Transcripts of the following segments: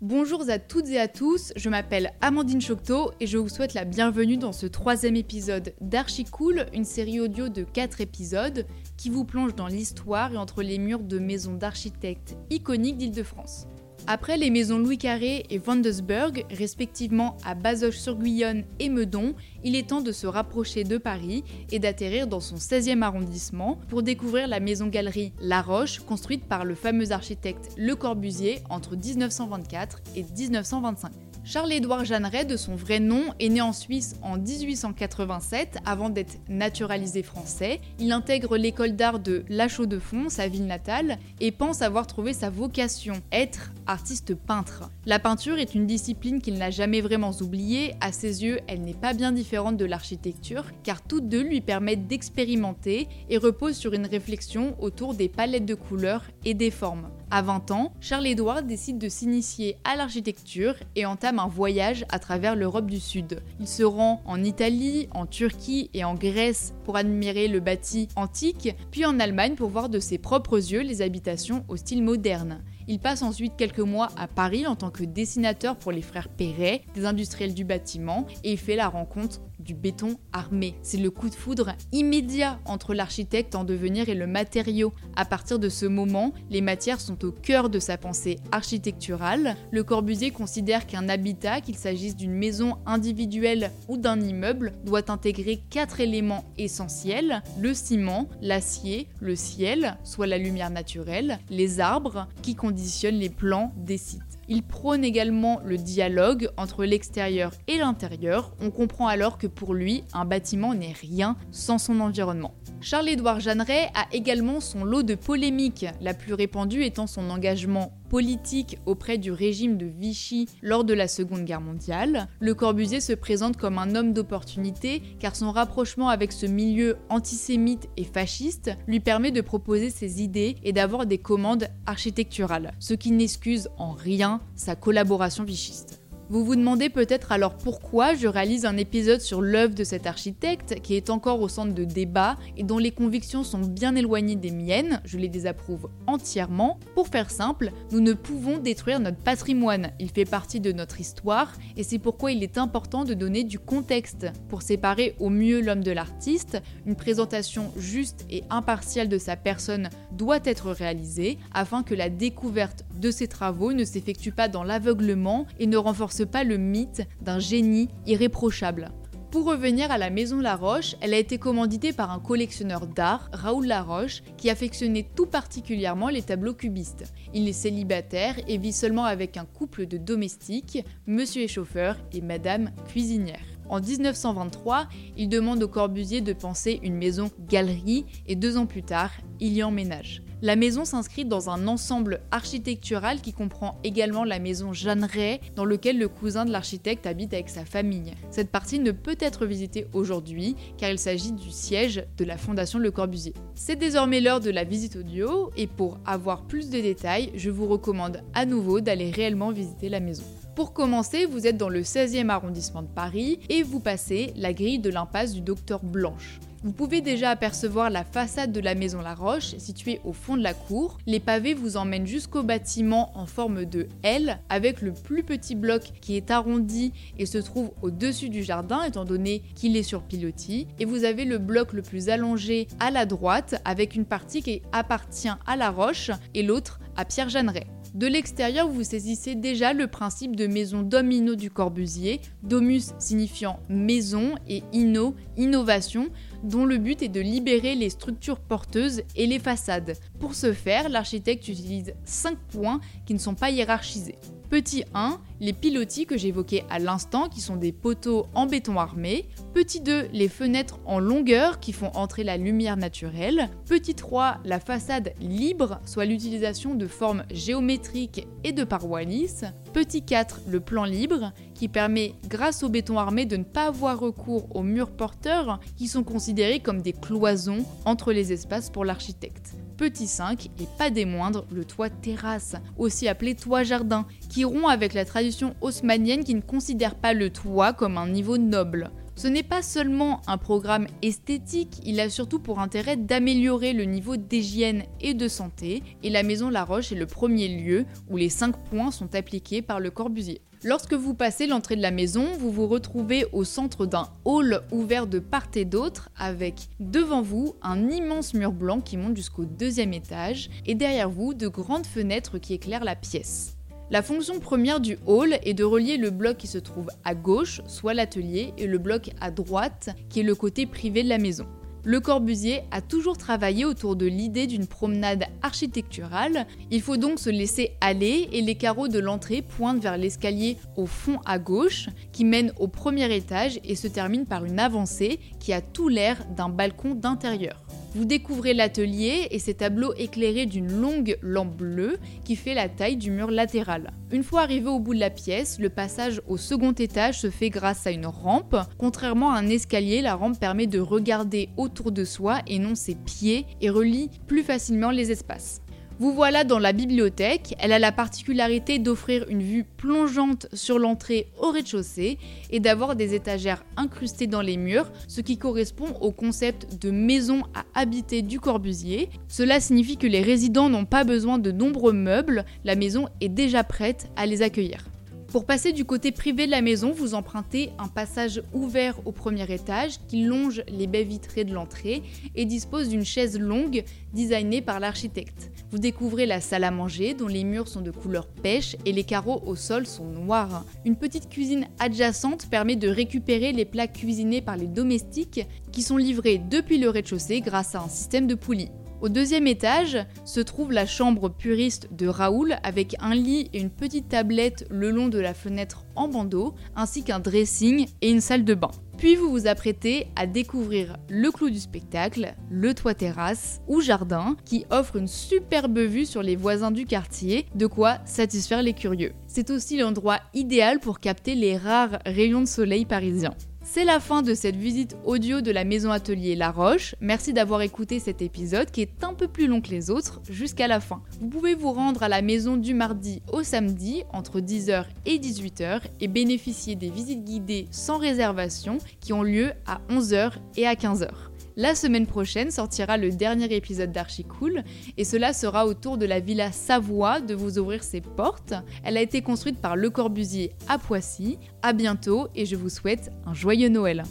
Bonjour à toutes et à tous, je m'appelle Amandine Chocteau et je vous souhaite la bienvenue dans ce troisième épisode d'Archicool, une série audio de 4 épisodes qui vous plonge dans l'histoire et entre les murs de maisons d'architectes iconiques d'Île-de-France. Après les maisons Louis Carré et Vandesburg, respectivement à Bazoches-sur-Guyonne et Meudon, il est temps de se rapprocher de Paris et d'atterrir dans son 16e arrondissement pour découvrir la maison-galerie La Roche, construite par le fameux architecte Le Corbusier entre 1924 et 1925. Charles-Édouard Jeanneret, de son vrai nom, est né en Suisse en 1887 avant d'être naturalisé français. Il intègre l'école d'art de La Chaux-de-Fonds, sa ville natale, et pense avoir trouvé sa vocation, être artiste peintre. La peinture est une discipline qu'il n'a jamais vraiment oubliée. À ses yeux, elle n'est pas bien différente de l'architecture, car toutes deux lui permettent d'expérimenter et reposent sur une réflexion autour des palettes de couleurs et des formes. À 20 ans, Charles-Édouard décide de s'initier à l'architecture et entame un voyage à travers l'Europe du Sud. Il se rend en Italie, en Turquie et en Grèce pour admirer le bâti antique, puis en Allemagne pour voir de ses propres yeux les habitations au style moderne. Il passe ensuite quelques mois à Paris en tant que dessinateur pour les frères Perret, des industriels du bâtiment, et fait la rencontre du béton armé. C'est le coup de foudre immédiat entre l'architecte en devenir et le matériau. À partir de ce moment, les matières sont au cœur de sa pensée architecturale. Le Corbusier considère qu'un habitat, qu'il s'agisse d'une maison individuelle ou d'un immeuble, doit intégrer quatre éléments essentiels le ciment, l'acier, le ciel, soit la lumière naturelle, les arbres qui conditionnent les plans des sites. Il prône également le dialogue entre l'extérieur et l'intérieur. On comprend alors que pour lui, un bâtiment n'est rien sans son environnement. Charles-Édouard Jeanneret a également son lot de polémiques, la plus répandue étant son engagement politique auprès du régime de Vichy lors de la Seconde Guerre mondiale. Le Corbusier se présente comme un homme d'opportunité car son rapprochement avec ce milieu antisémite et fasciste lui permet de proposer ses idées et d'avoir des commandes architecturales, ce qui n'excuse en rien sa collaboration vichiste. Vous vous demandez peut-être alors pourquoi je réalise un épisode sur l'œuvre de cet architecte qui est encore au centre de débats et dont les convictions sont bien éloignées des miennes, je les désapprouve entièrement. Pour faire simple, nous ne pouvons détruire notre patrimoine, il fait partie de notre histoire et c'est pourquoi il est important de donner du contexte pour séparer au mieux l'homme de l'artiste. Une présentation juste et impartiale de sa personne doit être réalisée afin que la découverte de ses travaux ne s'effectue pas dans l'aveuglement et ne renforce pas le mythe d'un génie irréprochable. Pour revenir à la maison Laroche, elle a été commanditée par un collectionneur d'art, Raoul Laroche, qui affectionnait tout particulièrement les tableaux cubistes. Il est célibataire et vit seulement avec un couple de domestiques, monsieur échauffeur et madame cuisinière. En 1923, il demande au Corbusier de penser une maison galerie et deux ans plus tard, il y emménage. La maison s'inscrit dans un ensemble architectural qui comprend également la maison Jeanneret, dans lequel le cousin de l'architecte habite avec sa famille. Cette partie ne peut être visitée aujourd'hui, car il s'agit du siège de la Fondation Le Corbusier. C'est désormais l'heure de la visite audio, et pour avoir plus de détails, je vous recommande à nouveau d'aller réellement visiter la maison. Pour commencer, vous êtes dans le 16e arrondissement de Paris et vous passez la grille de l'impasse du Docteur Blanche. Vous pouvez déjà apercevoir la façade de la maison La Roche située au fond de la cour. Les pavés vous emmènent jusqu'au bâtiment en forme de L avec le plus petit bloc qui est arrondi et se trouve au-dessus du jardin étant donné qu'il est sur pilotis. Et vous avez le bloc le plus allongé à la droite avec une partie qui appartient à La Roche et l'autre à Pierre Jeanneret. De l'extérieur, vous saisissez déjà le principe de maison domino du Corbusier, domus signifiant maison et inno, innovation, dont le but est de libérer les structures porteuses et les façades. Pour ce faire, l'architecte utilise 5 points qui ne sont pas hiérarchisés. Petit 1, les pilotis que j'évoquais à l'instant qui sont des poteaux en béton armé. Petit 2, les fenêtres en longueur qui font entrer la lumière naturelle. Petit 3, la façade libre, soit l'utilisation de formes géométriques et de parois lisses. Petit 4, le plan libre qui permet grâce au béton armé de ne pas avoir recours aux murs porteurs qui sont considérés comme des cloisons entre les espaces pour l'architecte petit 5 et pas des moindres, le toit terrasse, aussi appelé toit jardin, qui rompt avec la tradition haussmannienne qui ne considère pas le toit comme un niveau noble. Ce n'est pas seulement un programme esthétique, il a surtout pour intérêt d'améliorer le niveau d'hygiène et de santé, et la Maison La Roche est le premier lieu où les 5 points sont appliqués par le Corbusier. Lorsque vous passez l'entrée de la maison, vous vous retrouvez au centre d'un hall ouvert de part et d'autre avec devant vous un immense mur blanc qui monte jusqu'au deuxième étage et derrière vous de grandes fenêtres qui éclairent la pièce. La fonction première du hall est de relier le bloc qui se trouve à gauche, soit l'atelier, et le bloc à droite, qui est le côté privé de la maison. Le Corbusier a toujours travaillé autour de l'idée d'une promenade architecturale. Il faut donc se laisser aller et les carreaux de l'entrée pointent vers l'escalier au fond à gauche qui mène au premier étage et se termine par une avancée qui a tout l'air d'un balcon d'intérieur. Vous découvrez l'atelier et ses tableaux éclairés d'une longue lampe bleue qui fait la taille du mur latéral. Une fois arrivé au bout de la pièce, le passage au second étage se fait grâce à une rampe. Contrairement à un escalier, la rampe permet de regarder autour de soi et non ses pieds et relie plus facilement les espaces. Vous voilà dans la bibliothèque, elle a la particularité d'offrir une vue plongeante sur l'entrée au rez-de-chaussée et d'avoir des étagères incrustées dans les murs, ce qui correspond au concept de maison à habiter du Corbusier. Cela signifie que les résidents n'ont pas besoin de nombreux meubles, la maison est déjà prête à les accueillir. Pour passer du côté privé de la maison, vous empruntez un passage ouvert au premier étage qui longe les baies vitrées de l'entrée et dispose d'une chaise longue designée par l'architecte. Vous découvrez la salle à manger dont les murs sont de couleur pêche et les carreaux au sol sont noirs. Une petite cuisine adjacente permet de récupérer les plats cuisinés par les domestiques qui sont livrés depuis le rez-de-chaussée grâce à un système de poulies. Au deuxième étage se trouve la chambre puriste de Raoul avec un lit et une petite tablette le long de la fenêtre en bandeau, ainsi qu'un dressing et une salle de bain. Puis vous vous apprêtez à découvrir le clou du spectacle, le toit terrasse ou jardin, qui offre une superbe vue sur les voisins du quartier, de quoi satisfaire les curieux. C'est aussi l'endroit idéal pour capter les rares rayons de soleil parisiens. C'est la fin de cette visite audio de la maison atelier La Roche. Merci d'avoir écouté cet épisode qui est un peu plus long que les autres jusqu'à la fin. Vous pouvez vous rendre à la maison du mardi au samedi entre 10h et 18h et bénéficier des visites guidées sans réservation qui ont lieu à 11h et à 15h. La semaine prochaine sortira le dernier épisode d'Archicool et cela sera autour de la villa Savoie de vous ouvrir ses portes. Elle a été construite par Le Corbusier à Poissy. À bientôt et je vous souhaite un joyeux Noël.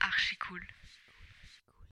Archicool.